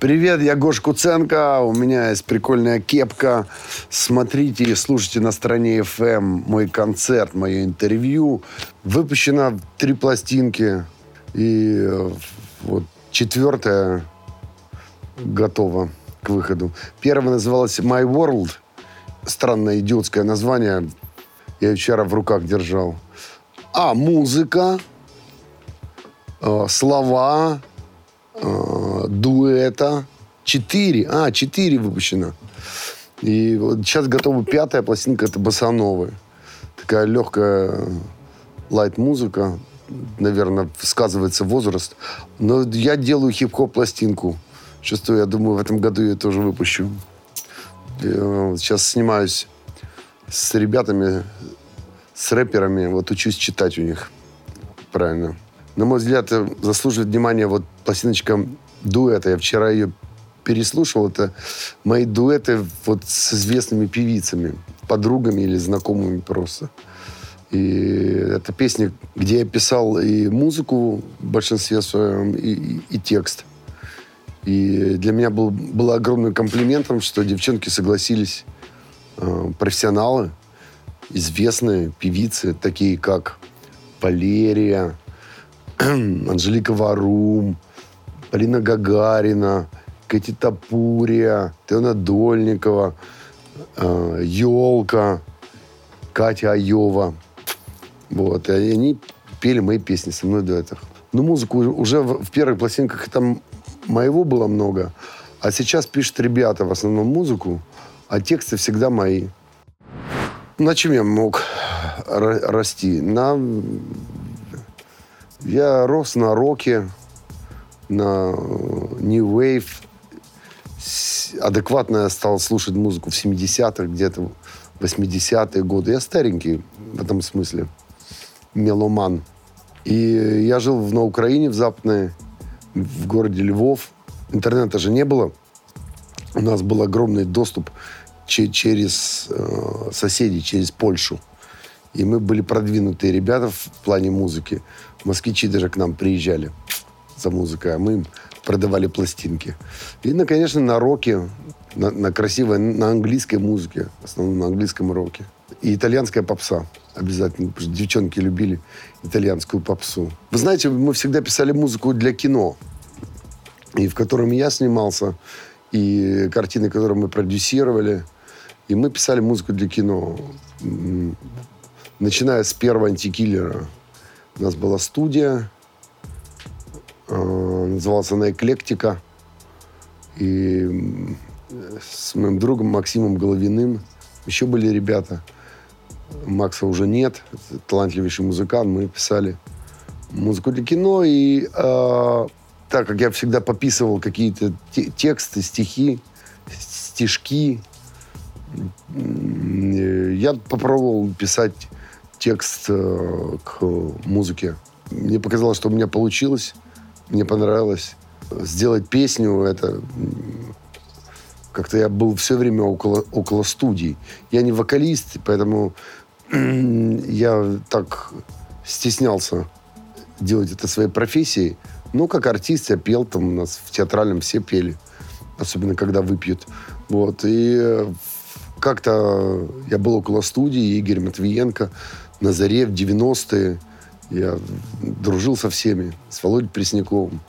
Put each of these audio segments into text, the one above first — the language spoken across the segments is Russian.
Привет, я Гош Куценко. У меня есть прикольная кепка. Смотрите и слушайте на стороне FM мой концерт, мое интервью. Выпущено три пластинки. И э, вот четвертая готова к выходу. Первая называлась My World. Странное идиотское название. Я вчера в руках держал. А, музыка, э, слова, э, дуэта. Четыре. А, четыре выпущено. И вот сейчас готова пятая пластинка, это басановы. Такая легкая лайт-музыка. Наверное, сказывается возраст. Но я делаю хип-хоп пластинку. Шестую, я думаю, в этом году я тоже выпущу. Сейчас снимаюсь с ребятами, с рэперами. Вот учусь читать у них. Правильно. На мой взгляд, заслуживает внимания вот пластиночка дуэта. Я вчера ее переслушал. Это мои дуэты вот с известными певицами, подругами или знакомыми просто. И это песни, где я писал и музыку в большинстве своем, и, и, и текст. И для меня был, было огромным комплиментом, что девчонки согласились, э, профессионалы, известные певицы, такие как Валерия, Анжелика Варум, Полина Гагарина, Кэти Тапурия, Теона Дольникова, э, Елка, Катя Айова. Вот. И они пели мои песни со мной до этого. Ну, музыку уже в, в первых пластинках там моего было много, а сейчас пишут ребята в основном музыку, а тексты всегда мои. На чем я мог расти? На... Я рос на роке, на New Wave. Адекватно я стал слушать музыку в 70-х, где-то 80-е годы. Я старенький в этом смысле. Меломан. И я жил на Украине, в Западной, в городе Львов. Интернета же не было. У нас был огромный доступ через э, соседей, через Польшу. И мы были продвинутые ребята в плане музыки. Москвичи даже к нам приезжали за музыкой, а мы продавали пластинки. И, ну, конечно, на роке, на, на красивой, на английской музыке, в основном на английском роке. И итальянская попса обязательно, потому что девчонки любили итальянскую попсу. Вы знаете, мы всегда писали музыку для кино, и в котором я снимался, и картины, которые мы продюсировали. И мы писали музыку для кино. Начиная с первого антикиллера. У нас была студия, называлась она «Эклектика». И с моим другом Максимом Головиным еще были ребята – Макса уже нет, талантливейший музыкант. Мы писали музыку для кино, и э, так как я всегда пописывал какие-то те тексты, стихи, стишки, я попробовал писать текст э, к музыке. Мне показалось, что у меня получилось, мне понравилось. Сделать песню, это как-то я был все время около, около студий. Я не вокалист, поэтому я так стеснялся делать это своей профессией. Ну, как артист я пел, там у нас в театральном все пели. Особенно, когда выпьют. Вот. И как-то я был около студии, Игорь Матвиенко, на заре в 90-е. Я дружил со всеми, с Володей Пресняковым.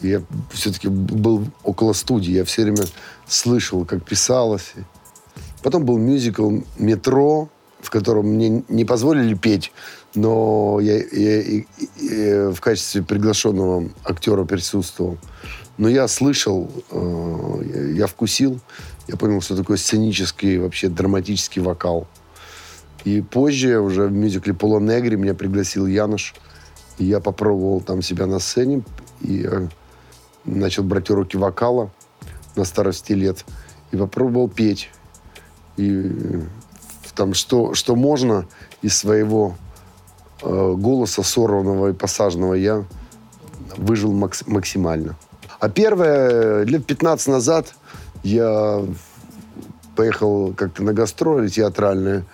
Я все-таки был около студии, я все время слышал, как писалось. Потом был мюзикл «Метро», в котором мне не позволили петь, но я, я, я, я в качестве приглашенного актера присутствовал. Но я слышал, э, я вкусил, я понял, что такое сценический, вообще драматический вокал. И позже, уже в мюзикле «Поло Негри» меня пригласил Януш, и я попробовал там себя на сцене, и э, начал брать уроки вокала на старости лет, и попробовал петь. И там, что, что можно из своего э, голоса сорванного и посаженного я выжил макс, максимально. А первое, лет 15 назад я поехал как-то на гастроли театральные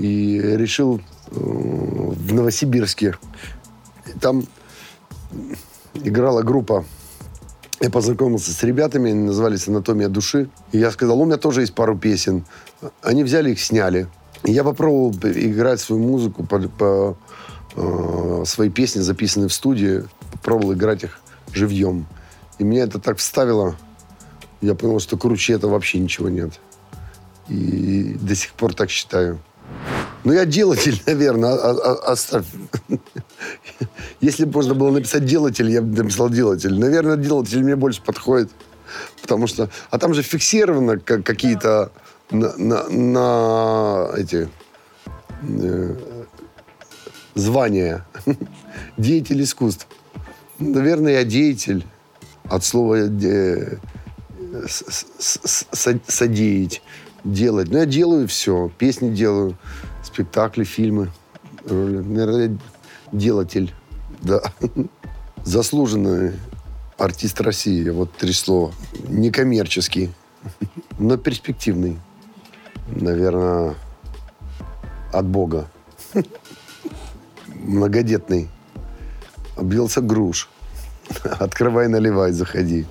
и решил э, в Новосибирске. Там играла группа я познакомился с ребятами, они назывались «Анатомия души». И я сказал, у меня тоже есть пару песен. Они взяли их, сняли. И я попробовал играть свою музыку по, по э, свои песни, записанные в студии. Попробовал играть их живьем. И меня это так вставило. Я понял, что круче это вообще ничего нет. И до сих пор так считаю. Ну, я делатель, наверное. А, а, оставь. Если бы можно было написать делатель, я бы написал делатель. Наверное, делатель мне больше подходит. Потому что... А там же фиксировано как, какие-то на, на, на эти э, звания. Деятель искусств. Наверное, я деятель. От слова э, содеять, делать. Но я делаю все. Песни делаю, спектакли, фильмы. Наверное, делатель. Да. Заслуженный артист России. Вот три слова. Некоммерческий, но перспективный. Наверное, от Бога. Многодетный. Объелся груш. Открывай, наливай, заходи.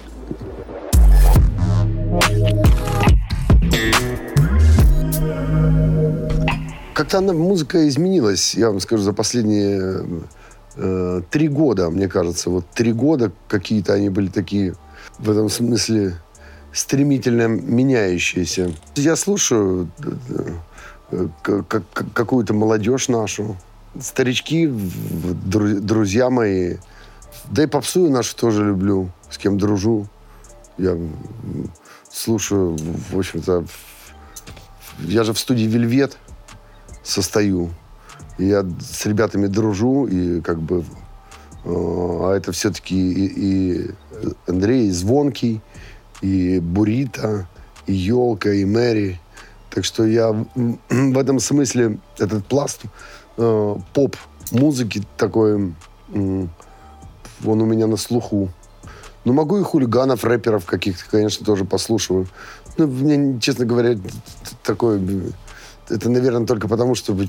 Как-то она, музыка изменилась, я вам скажу, за последние э, три года, мне кажется. Вот три года какие-то они были такие, в этом смысле, стремительно меняющиеся. Я слушаю э, какую-то молодежь нашу, старички, друзья мои. Да и попсую нашу тоже люблю, с кем дружу. Я слушаю, в общем-то, я же в студии «Вельвет» состою. Я с ребятами дружу, и как бы... Э, а это все-таки и, и Андрей и Звонкий, и Бурита, и Елка, и Мэри. Так что я в этом смысле этот пласт э, поп-музыки такой, э, он у меня на слуху. Ну, могу и хулиганов, рэперов каких-то, конечно, тоже послушаю. Ну, мне, честно говоря, такое... Это, наверное, только потому, чтобы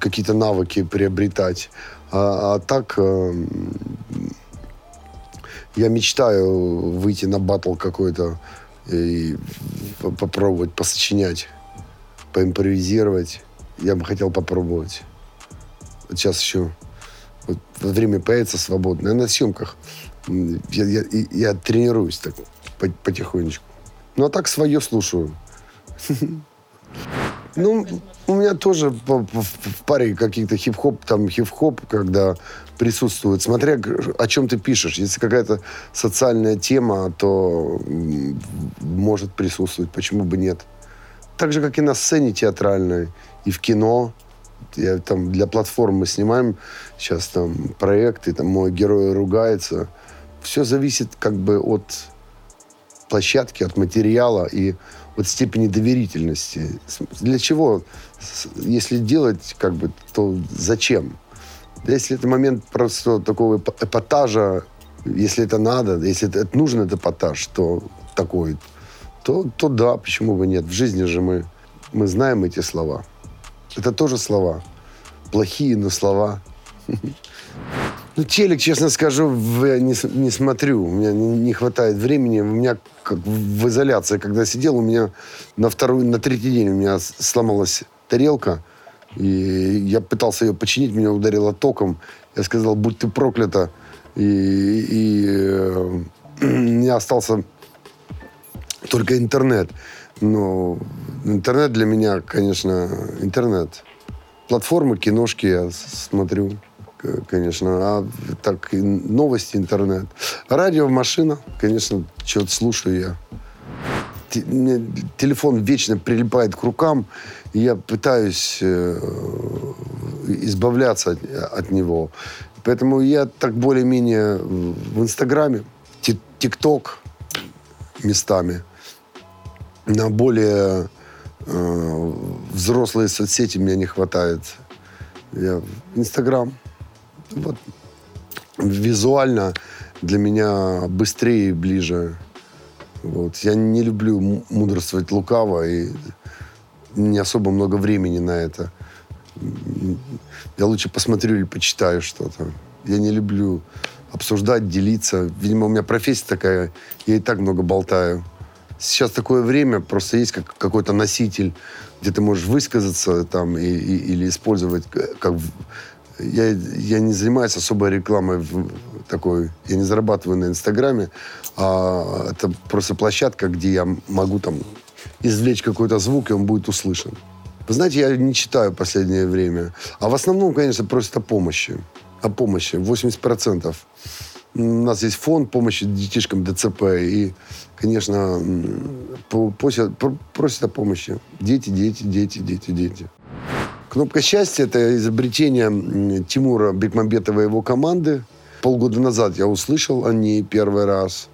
какие-то навыки приобретать. А, а так э, я мечтаю выйти на батл какой-то и попробовать посочинять, поимпровизировать. Я бы хотел попробовать. Вот сейчас еще вот, время появится свободное. На съемках я, я, я тренируюсь так потихонечку. Ну, а так свое слушаю. Ну, у меня тоже в паре каких-то хип-хоп, там хип-хоп, когда присутствует, смотря о чем ты пишешь. Если какая-то социальная тема, то может присутствовать, почему бы нет. Так же, как и на сцене театральной, и в кино. Я, там, для платформы снимаем сейчас там проекты, там мой герой ругается – все зависит как бы от площадки, от материала и от степени доверительности. Для чего? Если делать, как бы, то зачем? Если это момент просто такого эпатажа, если это надо, если это, это нужен этот эпатаж, то такой, то, то да, почему бы нет. В жизни же мы, мы знаем эти слова. Это тоже слова. Плохие, но слова. Ну, телек, честно скажу, я не, не смотрю. У меня не, не хватает времени. У меня как в изоляции, когда сидел, у меня на второй, на третий день у меня сломалась тарелка. И я пытался ее починить, меня ударило током. Я сказал, будь ты проклята. И, и э, мне остался только интернет. Но интернет для меня, конечно, интернет. Платформы, киношки я смотрю конечно. А так, новости, интернет. Радио, машина, конечно, что-то слушаю я. Мне телефон вечно прилипает к рукам, и я пытаюсь э, избавляться от, от него. Поэтому я так более-менее в Инстаграме, ТикТок местами, на более э, взрослые соцсети мне не хватает. Я Инстаграм вот, визуально для меня быстрее и ближе. Вот. Я не люблю мудрствовать лукаво, и не особо много времени на это. Я лучше посмотрю или почитаю что-то. Я не люблю обсуждать, делиться. Видимо, у меня профессия такая, я и так много болтаю. Сейчас такое время, просто есть как, какой-то носитель, где ты можешь высказаться там и, и, или использовать как... Я, я не занимаюсь особой рекламой в такой, я не зарабатываю на Инстаграме, а это просто площадка, где я могу там извлечь какой-то звук, и он будет услышан. Вы знаете, я не читаю в последнее время. А в основном, конечно, просят о помощи. О помощи. 80%. У нас есть фонд помощи детишкам ДЦП. И, конечно, просят, просят о помощи. Дети, дети, дети, дети, дети. Кнопка счастья – это изобретение Тимура Бекмамбетова и его команды. Полгода назад я услышал о ней первый раз.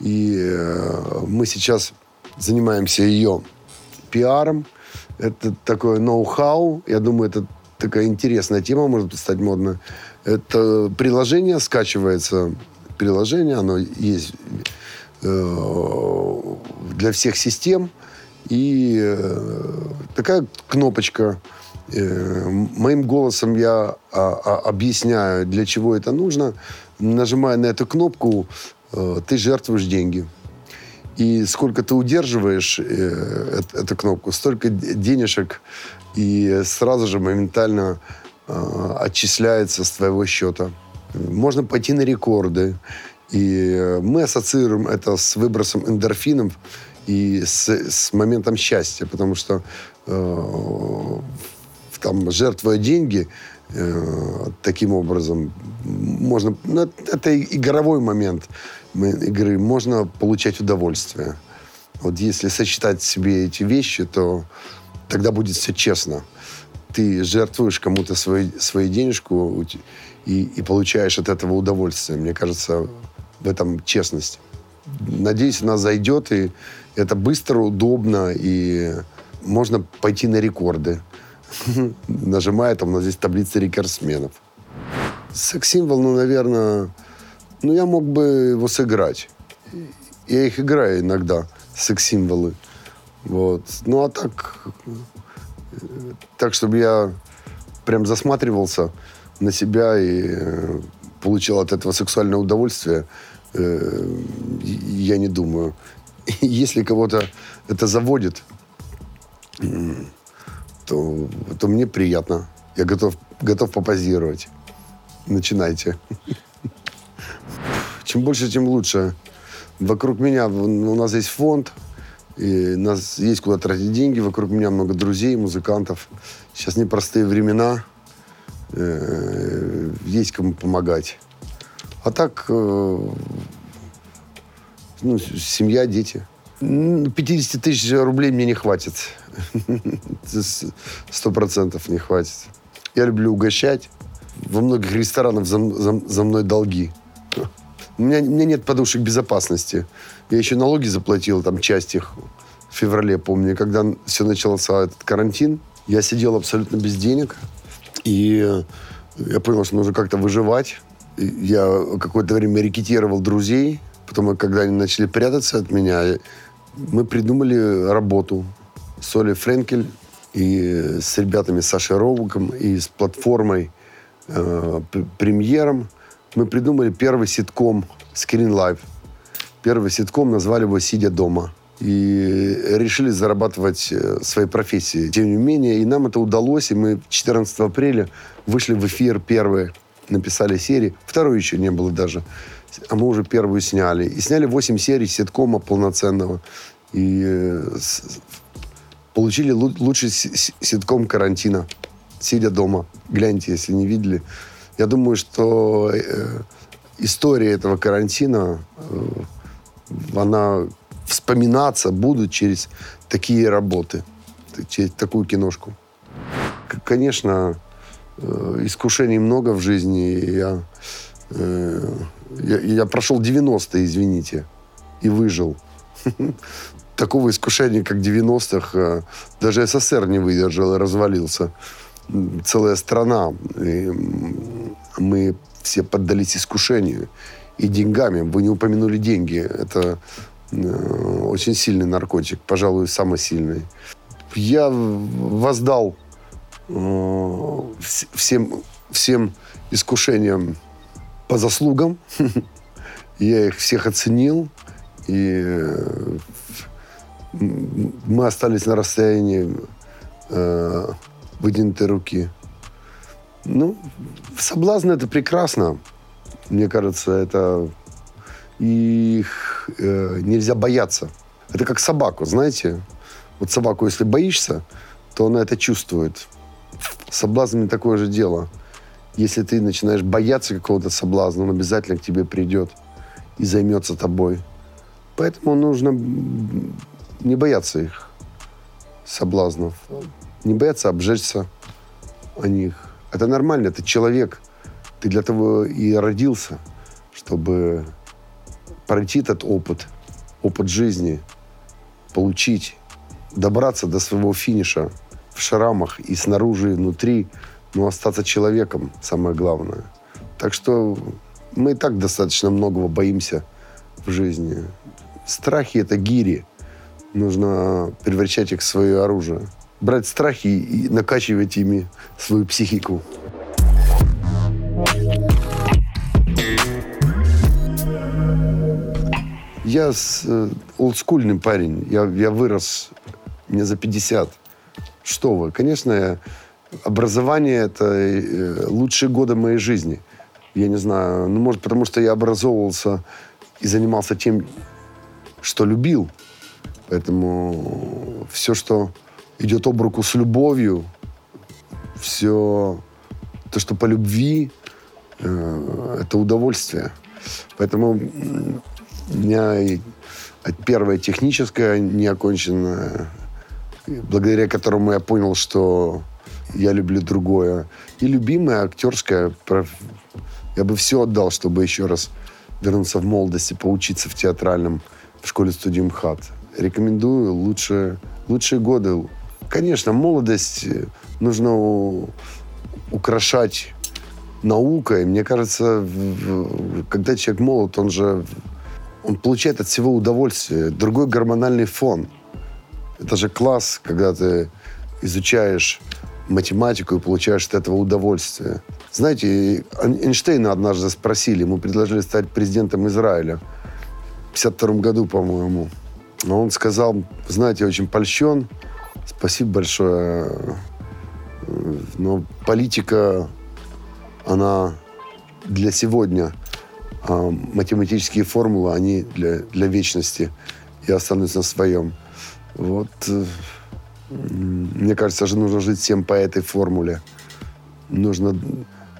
И э, мы сейчас занимаемся ее пиаром – это такое ноу-хау. Я думаю, это такая интересная тема, может стать модной. Это приложение скачивается. Приложение, оно есть э, для всех систем. И э, такая кнопочка. Э, моим голосом я а, а, объясняю, для чего это нужно. Нажимая на эту кнопку, э, ты жертвуешь деньги. И сколько ты удерживаешь э, эту кнопку, столько денежек и сразу же моментально э, отчисляется с твоего счета. Можно пойти на рекорды. И мы ассоциируем это с выбросом эндорфинов и с, с моментом счастья, потому что э, там, жертвуя деньги, э, таким образом, можно... Ну, это игровой момент игры можно получать удовольствие. Вот если сочетать себе эти вещи, то тогда будет все честно. Ты жертвуешь кому-то свою, свою денежку и, и получаешь от этого удовольствие. Мне кажется, в этом честность. Надеюсь, она зайдет, и это быстро, удобно, и можно пойти на рекорды. Нажимая, там у нас здесь таблица рекордсменов. Секс-символ, ну, наверное, ну, я мог бы его сыграть. Я их играю иногда, секс-символы. Вот. Ну, а так... Так, чтобы я прям засматривался на себя и э, получил от этого сексуальное удовольствие, э, я не думаю. Если кого-то это заводит, то, то мне приятно. Я готов, готов попозировать. Начинайте. Чем больше, тем лучше. Вокруг меня, у нас есть фонд, и нас есть куда тратить деньги. Вокруг меня много друзей, музыкантов. Сейчас непростые времена. Э, есть кому помогать. А так, э, ну, семья, дети. 50 тысяч рублей мне не хватит. Сто процентов не хватит. Я люблю угощать. Во многих ресторанах за, за, за мной долги. У меня, у меня нет подушек безопасности. Я еще налоги заплатил, там, часть их в феврале, помню. Когда все начался этот карантин, я сидел абсолютно без денег. И я понял, что нужно как-то выживать. Я какое-то время рекетировал друзей. Потом, когда они начали прятаться от меня, мы придумали работу с Олей Френкель и с ребятами Сашей Роуком и с платформой э, премьером мы придумали первый ситком Screen Live. Первый ситком назвали его «Сидя дома». И решили зарабатывать э, своей профессией. Тем не менее, и нам это удалось, и мы 14 апреля вышли в эфир первые, написали серии. Второй еще не было даже. А мы уже первую сняли. И сняли 8 серий ситкома полноценного. И э, получили лучший ситком карантина. Сидя дома. Гляньте, если не видели. Я думаю, что э, история этого карантина, э, она вспоминаться будут через такие работы, через такую киношку. Конечно, э, искушений много в жизни. Я, я, я прошел 90-е, извините, и выжил. Такого искушения, как 90-х, э, даже СССР не выдержал и развалился целая страна. И мы все поддались искушению и деньгами. Вы не упомянули деньги. Это э, очень сильный наркотик, пожалуй, самый сильный. Я воздал э, всем, всем искушениям по заслугам. Я их всех оценил. И мы остались на расстоянии э, вытянутой руки. Ну, соблазн это прекрасно. Мне кажется, это их э, нельзя бояться. Это как собаку, знаете. Вот собаку, если боишься, то она это чувствует. С соблазнами такое же дело. Если ты начинаешь бояться какого-то соблазна, он обязательно к тебе придет и займется тобой. Поэтому нужно не бояться их соблазнов. Не бояться обжечься о них. Это нормально, ты человек. Ты для того и родился, чтобы пройти этот опыт, опыт жизни, получить, добраться до своего финиша в шрамах и снаружи, и внутри, но остаться человеком, самое главное. Так что мы и так достаточно многого боимся в жизни. Страхи – это гири. Нужно превращать их в свое оружие. Брать страхи и накачивать ими свою психику. Я с, э, олдскульный парень. Я, я вырос, мне за 50. Что вы? Конечно, образование – это э, лучшие годы моей жизни. Я не знаю, ну, может, потому что я образовывался и занимался тем, что любил. Поэтому все, что идет об руку с любовью, все то, что по любви, э, это удовольствие. Поэтому у меня и первое техническое неоконченное, благодаря которому я понял, что я люблю другое. И любимое актерское. Я бы все отдал, чтобы еще раз вернуться в молодости, поучиться в театральном, в школе студии МХАТ. Рекомендую лучшие, лучшие годы. Конечно, молодость нужно украшать наукой. Мне кажется, когда человек молод, он же он получает от всего удовольствие. Другой гормональный фон. Это же класс, когда ты изучаешь математику и получаешь от этого удовольствие. Знаете, Эйнштейна однажды спросили, ему предложили стать президентом Израиля в 52 году, по-моему. Но он сказал, знаете, очень польщен, спасибо большое, но политика, она для сегодня, а математические формулы, они для, для вечности. Я останусь на своем. Вот э, мне кажется, же нужно жить всем по этой формуле. Нужно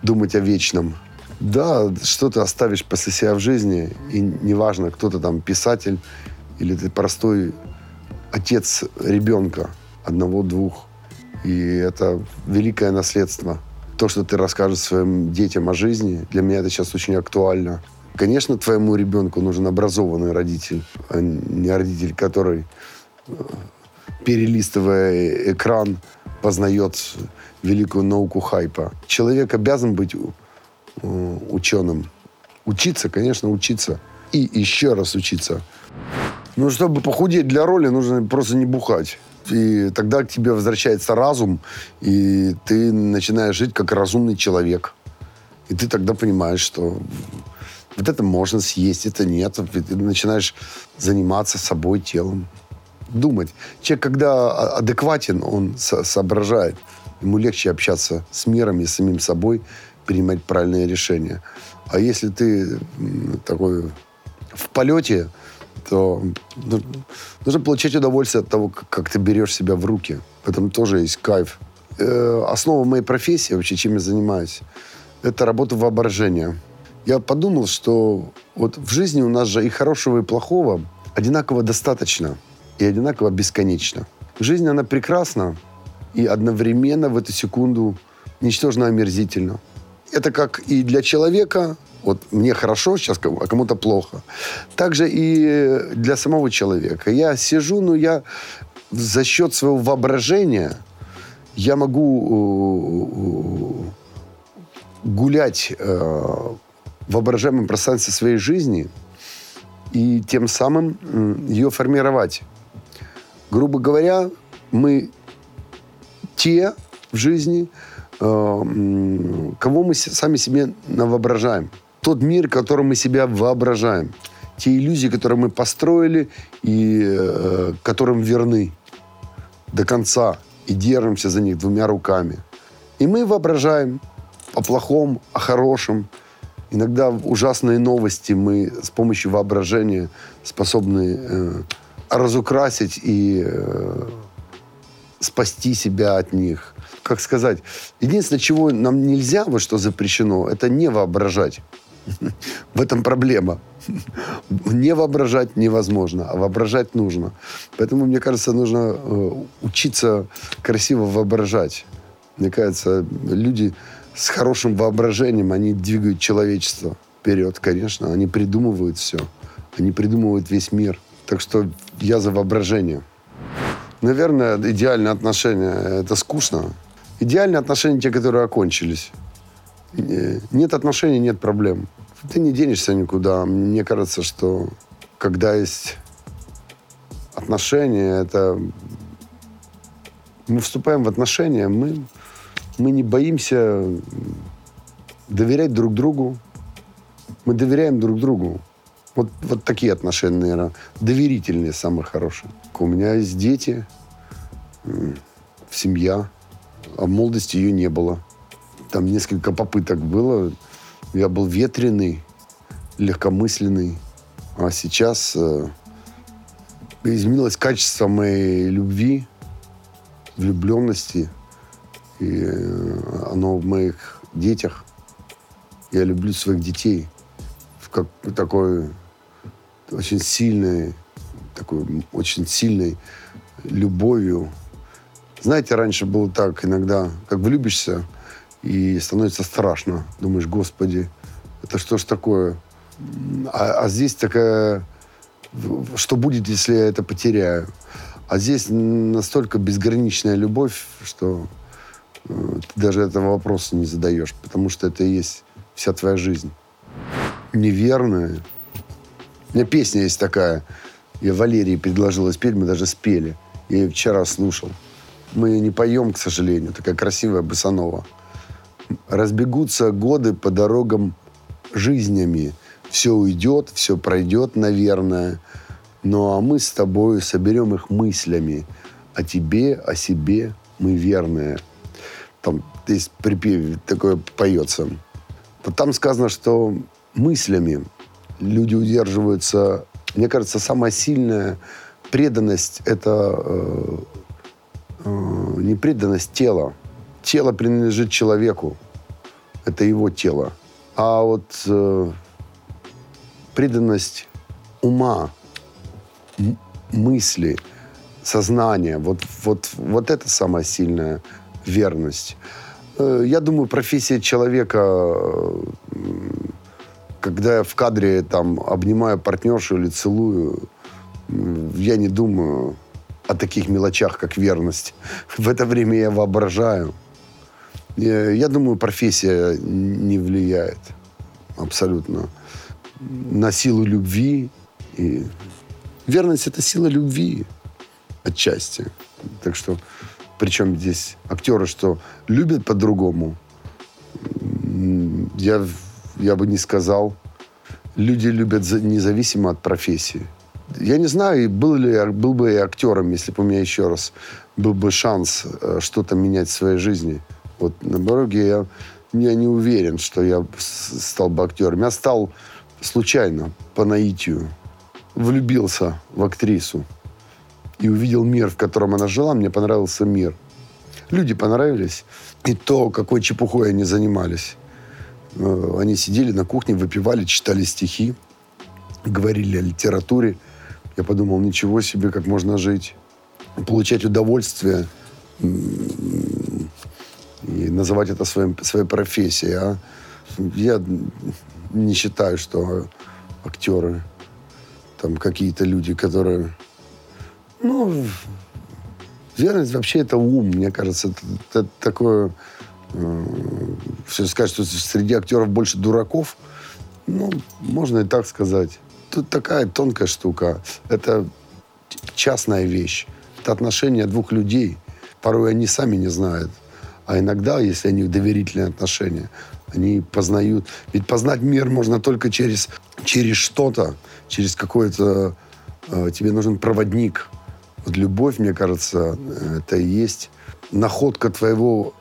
думать о вечном. Да, что ты оставишь после себя в жизни, и неважно, кто ты там, писатель или ты простой отец ребенка, одного-двух. И это великое наследство. То, что ты расскажешь своим детям о жизни, для меня это сейчас очень актуально. Конечно, твоему ребенку нужен образованный родитель, а не родитель, который э, перелистывая экран, познает великую науку хайпа. Человек обязан быть э, ученым. Учиться, конечно, учиться. И еще раз учиться. Ну, чтобы похудеть для роли, нужно просто не бухать. И тогда к тебе возвращается разум, и ты начинаешь жить как разумный человек. И ты тогда понимаешь, что вот это можно съесть, это нет. И ты начинаешь заниматься собой, телом думать. Человек, когда адекватен, он со соображает. Ему легче общаться с миром и самим собой, принимать правильные решения. А если ты такой в полете, то нужно получать удовольствие от того, как ты берешь себя в руки. В этом тоже есть кайф. Э, основа моей профессии, вообще, чем я занимаюсь, это работа воображения. Я подумал, что вот в жизни у нас же и хорошего, и плохого одинаково достаточно – и одинаково бесконечно. Жизнь, она прекрасна и одновременно в эту секунду ничтожно омерзительна. Это как и для человека, вот мне хорошо сейчас, а кому-то плохо. Также и для самого человека. Я сижу, но я за счет своего воображения я могу э, гулять э, в воображаемом пространстве своей жизни и тем самым ее формировать. Грубо говоря, мы те в жизни, э, кого мы сами себе навоображаем. тот мир, который мы себя воображаем. Те иллюзии, которые мы построили и э, которым верны до конца. И держимся за них двумя руками. И мы воображаем о плохом, о хорошем. Иногда ужасные новости мы с помощью воображения способны э, разукрасить и э, спасти себя от них. Как сказать, единственное, чего нам нельзя, вот что запрещено, это не воображать. В этом проблема. Не воображать невозможно, а воображать нужно. Поэтому, мне кажется, нужно э, учиться красиво воображать. Мне кажется, люди с хорошим воображением, они двигают человечество вперед, конечно. Они придумывают все. Они придумывают весь мир. Так что я за воображение. Наверное, идеальные отношения – это скучно. Идеальные отношения те, которые окончились. Нет отношений, нет проблем. Ты не денешься никуда. Мне кажется, что когда есть отношения, это... Мы вступаем в отношения, мы, мы не боимся доверять друг другу. Мы доверяем друг другу. Вот, вот такие отношения, наверное, доверительные, самые хорошие. У меня есть дети, семья, а в молодости ее не было. Там несколько попыток было. Я был ветреный, легкомысленный. А сейчас э, изменилось качество моей любви, влюбленности. И э, оно в моих детях. Я люблю своих детей. Как такой очень сильной, такой очень сильной любовью. Знаете, раньше было так иногда, как влюбишься, и становится страшно. Думаешь, господи, это что ж такое? А, а здесь такая, что будет, если я это потеряю? А здесь настолько безграничная любовь, что э, ты даже этого вопроса не задаешь, потому что это и есть вся твоя жизнь. Неверная, у меня песня есть такая. Я Валерии предложила спеть, мы даже спели. Я ее вчера слушал. Мы ее не поем, к сожалению. Такая красивая босанова. Разбегутся годы по дорогам жизнями. Все уйдет, все пройдет, наверное. Ну а мы с тобой соберем их мыслями. О тебе, о себе мы верные. Там есть припев такое поется. Там сказано, что мыслями люди удерживаются. Мне кажется, самая сильная преданность – это э, э, не преданность тела. Тело принадлежит человеку. Это его тело. А вот э, преданность ума, мысли, сознания, вот, вот, вот это самая сильная верность. Э, я думаю, профессия человека э, когда я в кадре там обнимаю партнершу или целую, я не думаю о таких мелочах, как верность. В это время я воображаю. Я, я думаю, профессия не влияет абсолютно на силу любви. И верность – это сила любви отчасти. Так что, причем здесь актеры, что любят по-другому, я я бы не сказал. Люди любят независимо от профессии. Я не знаю, был ли был бы я актером, если бы у меня еще раз был бы шанс э, что-то менять в своей жизни. Вот на дороге я, я не уверен, что я стал бы актером. Я стал случайно, по наитию. Влюбился в актрису и увидел мир, в котором она жила. Мне понравился мир. Люди понравились. И то, какой чепухой они занимались. Э, они сидели на кухне, выпивали, читали стихи, говорили о литературе. Я подумал, ничего себе, как можно жить, получать удовольствие и называть это своим, своей профессией. А я не считаю, что актеры там какие-то люди, которые... Ну, верность вообще это ум, мне кажется. Это, это такое все сказать, что среди актеров больше дураков, ну, можно и так сказать. Тут такая тонкая штука. Это частная вещь. Это отношения двух людей. Порой они сами не знают. А иногда, если они в доверительные отношения, Они познают. Ведь познать мир можно только через, через что-то, через какое-то... Э, тебе нужен проводник. Вот любовь, мне кажется, это и есть находка твоего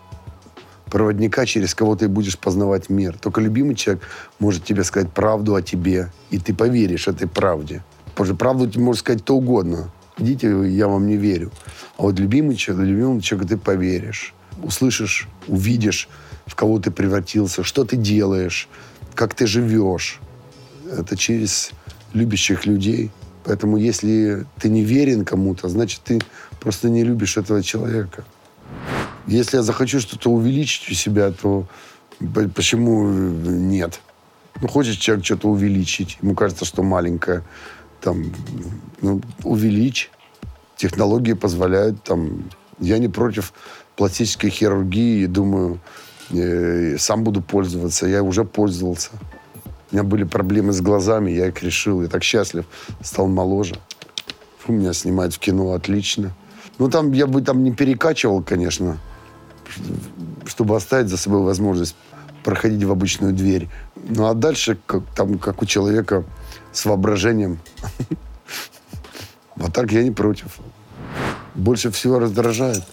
проводника, через кого ты будешь познавать мир. Только любимый человек может тебе сказать правду о тебе, и ты поверишь этой правде. Потому что правду тебе может сказать кто угодно. Идите, я вам не верю. А вот любимый человек, любимому человеку ты поверишь. Услышишь, увидишь, в кого ты превратился, что ты делаешь, как ты живешь. Это через любящих людей. Поэтому если ты не верен кому-то, значит, ты просто не любишь этого человека. Если я захочу что-то увеличить у себя, то почему нет? Ну, хочет человек что-то увеличить, ему кажется, что маленькое, там, ну, увеличь. Технологии позволяют, там, я не против пластической хирургии, думаю, э, сам буду пользоваться, я уже пользовался. У меня были проблемы с глазами, я их решил, я так счастлив, стал моложе. У меня снимают в кино отлично. Ну, там я бы там не перекачивал, конечно, чтобы оставить за собой возможность проходить в обычную дверь. Ну, а дальше, как, там, как у человека с воображением. Вот так я не против. Больше всего раздражает.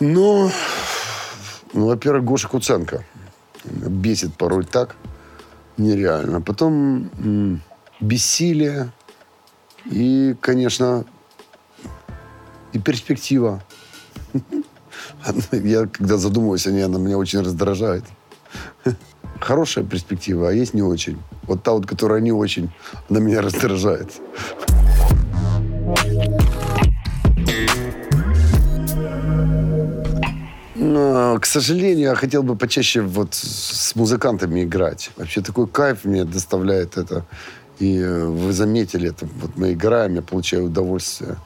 Ну, ну во-первых, Гоша Куценко. Бесит порой так нереально. Потом м- бессилие и, конечно, и перспектива. Я, когда задумываюсь о ней, она меня очень раздражает. Хорошая перспектива, а есть не очень. Вот та вот, которая не очень, она меня раздражает. Но, к сожалению, я хотел бы почаще вот с музыкантами играть. Вообще такой кайф мне доставляет это. И э, вы заметили это. Вот мы играем, я получаю удовольствие.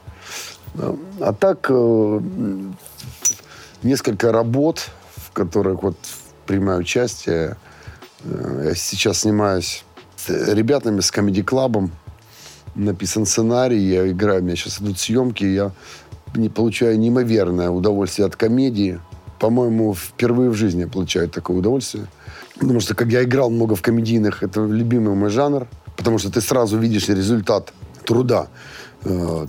А так, э, несколько работ, в которых вот принимаю участие. Э, я сейчас снимаюсь с ребятами с Comedy Club. Написан сценарий, я играю, у меня сейчас идут съемки, я не получаю неимоверное удовольствие от комедии. По-моему, впервые в жизни я получаю такое удовольствие. Потому что, как я играл много в комедийных, это любимый мой жанр. Потому что ты сразу видишь результат труда. Э,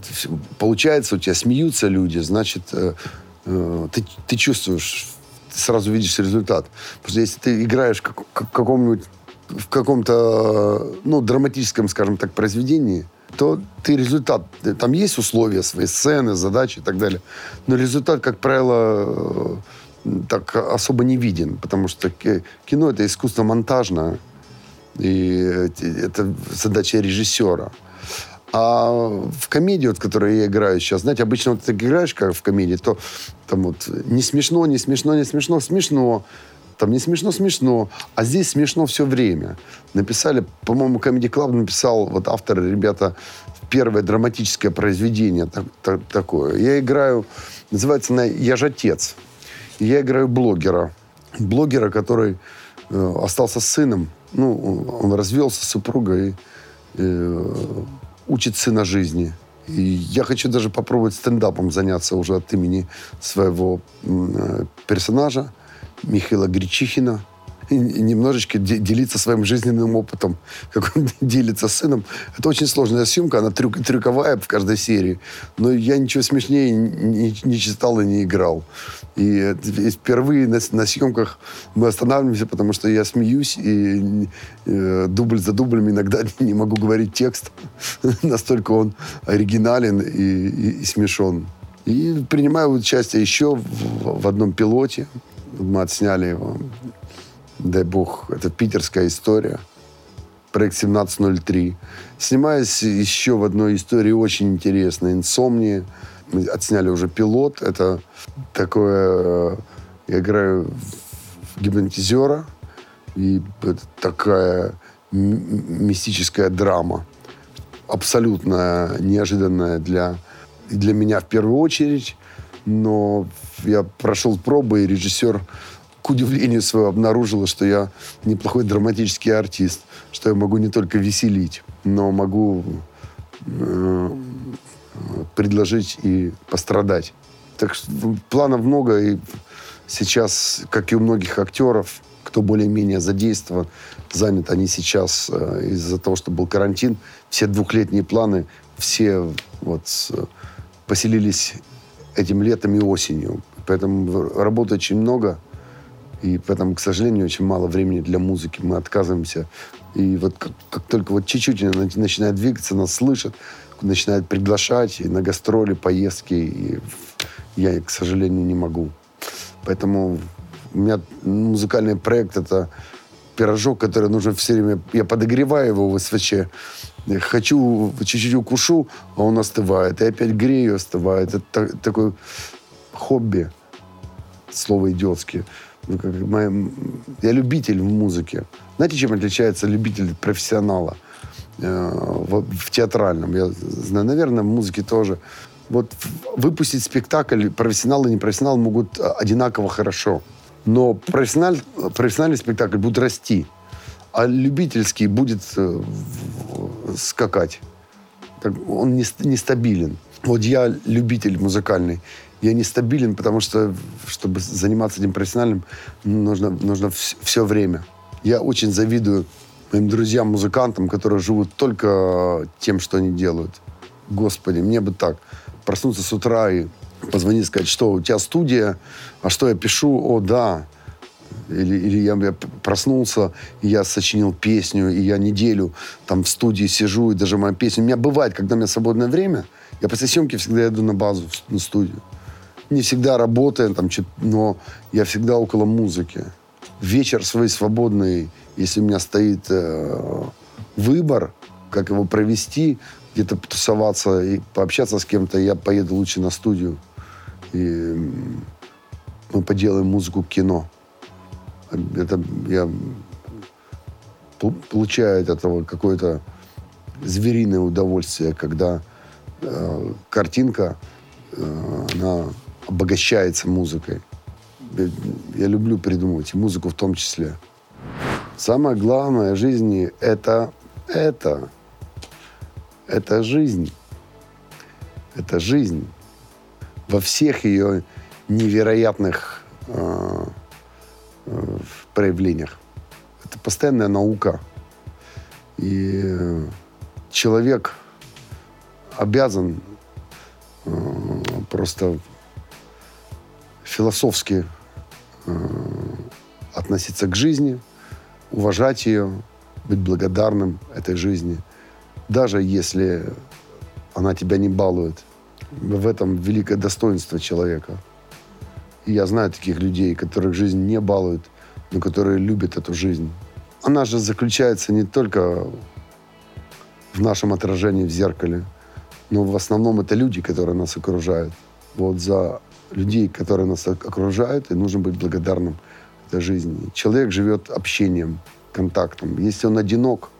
получается, у тебя смеются люди, значит, э, э, ты, ты чувствуешь, ты сразу видишь результат. Потому что если ты играешь как, как, каком-нибудь в каком-то, ну, драматическом, скажем так, произведении, то ты результат... Там есть условия свои, сцены, задачи и так далее. Но результат, как правило, так особо не виден, потому что кино — это искусство монтажное, и это задача режиссера. А в комедии, вот, которую я играю сейчас, знаете, обычно вот ты играешь как в комедии, то там вот не смешно, не смешно, не смешно, смешно. Там не смешно, смешно. А здесь смешно все время. Написали, по-моему, Comedy Club написал, вот авторы, ребята, первое драматическое произведение так, так, такое. Я играю, называется на «Я же отец». Я играю блогера. Блогера, который э, остался сыном. Ну, он, развелся с супругой. Э, учит сына жизни. И я хочу даже попробовать стендапом заняться уже от имени своего э, персонажа Михаила Гречихина немножечко делиться своим жизненным опытом, как он делится с сыном. Это очень сложная съемка, она трюк, трюковая в каждой серии, но я ничего смешнее не, не читал и не играл. И, и впервые на, на съемках мы останавливаемся, потому что я смеюсь, и э, дубль за дублем иногда не могу говорить текст. Настолько он оригинален и, и, и смешон. И принимаю участие еще в, в одном пилоте. Мы отсняли его дай бог, это питерская история. Проект 1703. Снимаюсь еще в одной истории очень интересной, «Инсомния». Мы отсняли уже пилот. Это такое... Э, я играю в гипнотизера. И это такая мистическая драма. Абсолютно неожиданная для, для меня в первую очередь. Но я прошел пробы, и режиссер к удивлению своему, обнаружила, что я неплохой драматический артист, что я могу не только веселить, но могу э, предложить и пострадать. Так что планов много, и сейчас, как и у многих актеров, кто более-менее задействован, занят они сейчас э, из-за того, что был карантин, все двухлетние планы, все вот э, поселились этим летом и осенью. Поэтому работы очень много, и поэтому, к сожалению, очень мало времени для музыки. Мы отказываемся. И вот как, как только вот чуть-чуть начинает двигаться, нас слышат, начинают приглашать и на гастроли, поездки. И я, к сожалению, не могу. Поэтому у меня музыкальный проект — это пирожок, который нужно все время... Я подогреваю его в СВЧ. Хочу, чуть-чуть укушу, а он остывает. И опять грею, остывает. Это такое хобби. Слово идиотское. Ну, я любитель в музыке. Знаете, чем отличается любитель от профессионала? Э, в, в театральном. Я знаю, наверное, в музыке тоже. Вот выпустить спектакль профессионал и непрофессионал могут э, одинаково хорошо. Но профессиональ, профессиональный спектакль будет расти, а любительский будет э, скакать. Он нестабилен. Вот я любитель музыкальный. Я нестабилен, потому что, чтобы заниматься этим профессиональным, нужно, нужно все время. Я очень завидую моим друзьям-музыкантам, которые живут только тем, что они делают. Господи, мне бы так. Проснуться с утра и позвонить, сказать, что у тебя студия, а что я пишу? О, да. Или, или я, я проснулся, и я сочинил песню, и я неделю там в студии сижу, и даже моя песня... У меня бывает, когда у меня свободное время, я после съемки всегда иду на базу, на студию. Не всегда работаем, там, но я всегда около музыки. Вечер свой свободный, если у меня стоит э, выбор, как его провести, где-то потусоваться и пообщаться с кем-то, я поеду лучше на студию. И мы поделаем музыку кино. Это я получаю от этого какое-то звериное удовольствие, когда э, картинка, э, она обогащается музыкой. Я, люблю придумывать, музыку в том числе. Самое главное в жизни – это это. Это жизнь. Это жизнь. Во всех ее невероятных э, э, проявлениях. Это постоянная наука. И человек обязан э, просто философски э, относиться к жизни, уважать ее, быть благодарным этой жизни, даже если она тебя не балует. В этом великое достоинство человека. И я знаю таких людей, которых жизнь не балует, но которые любят эту жизнь. Она же заключается не только в нашем отражении в зеркале, но в основном это люди, которые нас окружают. Вот за людей, которые нас окружают, и нужно быть благодарным этой жизни. Человек живет общением, контактом. Если он одинок,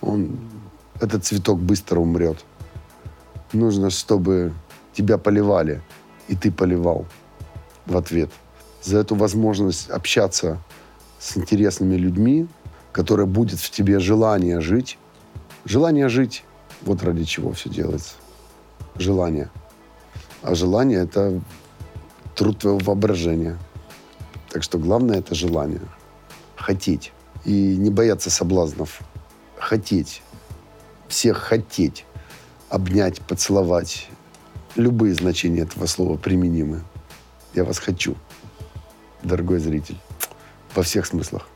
он, этот цветок быстро умрет. Нужно, чтобы тебя поливали, и ты поливал в ответ. За эту возможность общаться с интересными людьми, которая будет в тебе желание жить. Желание жить, вот ради чего все делается. Желание. А желание – это труд твоего воображения. Так что главное – это желание. Хотеть. И не бояться соблазнов. Хотеть. Всех хотеть. Обнять, поцеловать. Любые значения этого слова применимы. Я вас хочу, дорогой зритель. Во всех смыслах.